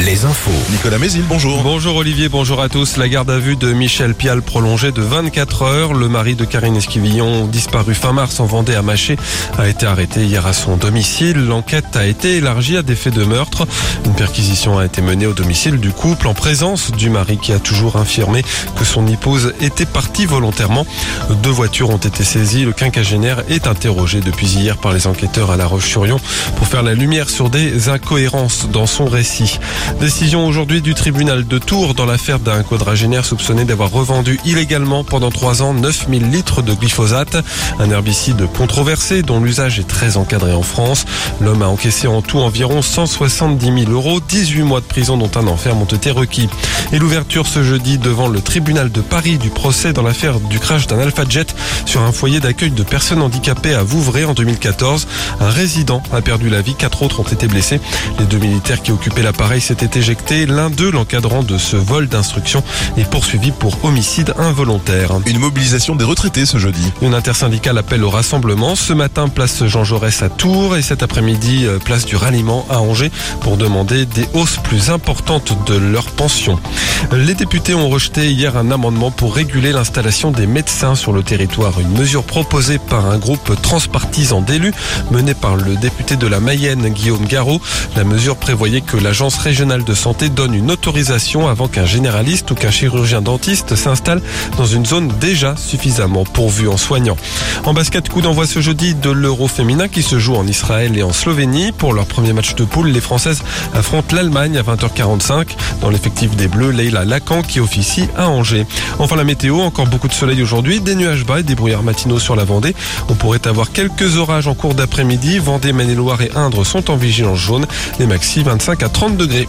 Les infos. Nicolas Mézil, bonjour. Bonjour Olivier, bonjour à tous. La garde à vue de Michel Pial prolongée de 24 heures. Le mari de Karine Esquivillon, disparu fin mars en Vendée à Maché, a été arrêté hier à son domicile. L'enquête a été élargie à des faits de meurtre. Une perquisition a été menée au domicile du couple en présence du mari qui a toujours infirmé que son épouse était partie volontairement. Deux voitures ont été saisies. Le quinquagénaire est interrogé depuis hier par les enquêteurs à La Roche-sur-Yon pour faire la lumière sur des incohérences dans son récit. Décision aujourd'hui du tribunal de Tours dans l'affaire d'un quadragénaire soupçonné d'avoir revendu illégalement pendant trois ans 9000 litres de glyphosate, un herbicide controversé dont l'usage est très encadré en France. L'homme a encaissé en tout environ 170 000 euros, 18 mois de prison dont un enferme ont été requis. Et l'ouverture ce jeudi devant le tribunal de Paris du procès dans l'affaire du crash d'un Alpha Jet sur un foyer d'accueil de personnes handicapées à Vouvray en 2014. Un résident a perdu la vie, quatre autres ont été blessés. Les deux militaires qui l'appareil s'étaient éjectés. L'un d'eux, l'encadrant de ce vol d'instruction, est poursuivi pour homicide involontaire. Une mobilisation des retraités ce jeudi. Une intersyndicale appelle au rassemblement. Ce matin, place Jean Jaurès à Tours et cet après-midi, euh, place du ralliement à Angers pour demander des hausses plus importantes de leurs pensions. Les députés ont rejeté hier un amendement pour réguler l'installation des médecins sur le territoire. Une mesure proposée par un groupe transpartisan d'élus mené par le député de la Mayenne, Guillaume Garot. La mesure prévoyait que l'agence régionale de santé donne une autorisation avant qu'un généraliste ou qu'un chirurgien dentiste s'installe dans une zone déjà suffisamment pourvue en soignants. En basket, coup d'envoi ce jeudi de l'Euro féminin qui se joue en Israël et en Slovénie. Pour leur premier match de poule, les Françaises affrontent l'Allemagne à 20h45. Dans l'effectif des Bleus, Leila Lacan qui officie à Angers. Enfin la météo, encore beaucoup de soleil aujourd'hui, des nuages bas et des brouillards matinaux sur la Vendée. On pourrait avoir quelques orages en cours d'après-midi. Vendée, Maine-et-Loire et Indre sont en vigilance jaune. Les maxi 25 à jusqu'à 30 degrés.